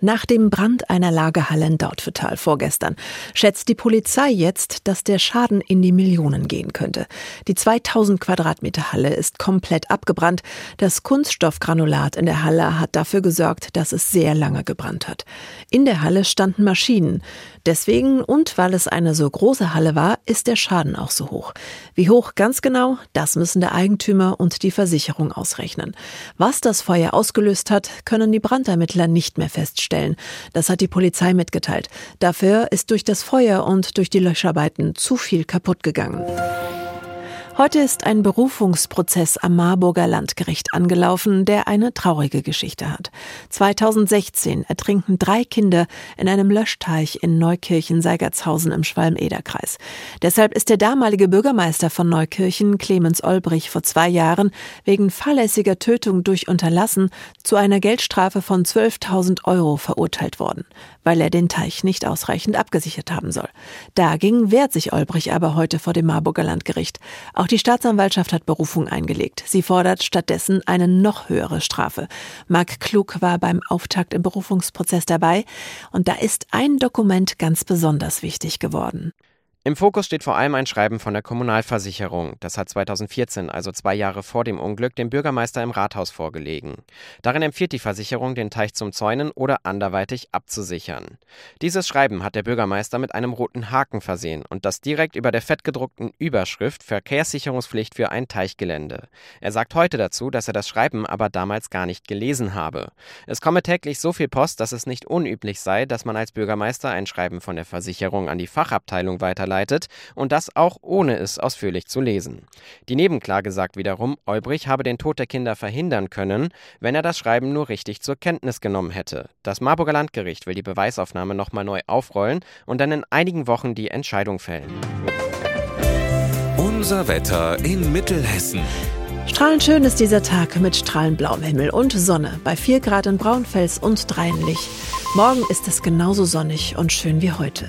Nach dem Brand einer Lagerhalle in Dautphetal vorgestern schätzt die Polizei jetzt, dass der Schaden in die Millionen gehen könnte. Die 2000 Quadratmeter Halle ist komplett abgebrannt. Das Kunststoffgranulat in der Halle hat dafür gesorgt, dass es sehr lange gebrannt hat. In der Halle standen Maschinen. Deswegen und weil es eine so große Halle war, ist der Schaden auch so hoch. Wie hoch ganz genau, das müssen der Eigentümer und die Versicherung ausrechnen. Was das Feuer ausgelöst hat, können die Brandermittler nicht mehr feststellen. Das hat die Polizei mitgeteilt. Dafür ist durch das Feuer und durch die Löscharbeiten zu viel kaputt gegangen. Heute ist ein Berufungsprozess am Marburger Landgericht angelaufen, der eine traurige Geschichte hat. 2016 ertrinken drei Kinder in einem Löschteich in Neukirchen-Seigertshausen im Schwalm-Eder-Kreis. Deshalb ist der damalige Bürgermeister von Neukirchen, Clemens Olbrich, vor zwei Jahren wegen fahrlässiger Tötung durch Unterlassen zu einer Geldstrafe von 12.000 Euro verurteilt worden, weil er den Teich nicht ausreichend abgesichert haben soll. Dagegen wehrt sich Olbrich aber heute vor dem Marburger Landgericht. Auch die Staatsanwaltschaft hat Berufung eingelegt. Sie fordert stattdessen eine noch höhere Strafe. Marc Klug war beim Auftakt im Berufungsprozess dabei und da ist ein Dokument ganz besonders wichtig geworden. Im Fokus steht vor allem ein Schreiben von der Kommunalversicherung. Das hat 2014, also zwei Jahre vor dem Unglück, dem Bürgermeister im Rathaus vorgelegen. Darin empfiehlt die Versicherung, den Teich zum Zäunen oder anderweitig abzusichern. Dieses Schreiben hat der Bürgermeister mit einem roten Haken versehen und das direkt über der fettgedruckten Überschrift Verkehrssicherungspflicht für ein Teichgelände. Er sagt heute dazu, dass er das Schreiben aber damals gar nicht gelesen habe. Es komme täglich so viel Post, dass es nicht unüblich sei, dass man als Bürgermeister ein Schreiben von der Versicherung an die Fachabteilung weiterleitet eingeleitet und das auch ohne es ausführlich zu lesen. Die Nebenklage sagt wiederum, Olbrich habe den Tod der Kinder verhindern können, wenn er das Schreiben nur richtig zur Kenntnis genommen hätte. Das Marburger Landgericht will die Beweisaufnahme nochmal neu aufrollen und dann in einigen Wochen die Entscheidung fällen. Unser Wetter in Mittelhessen. Strahlend schön ist dieser Tag mit strahlend blauem Himmel und Sonne bei 4 Grad in Braunfels und Dreinlich. Morgen ist es genauso sonnig und schön wie heute.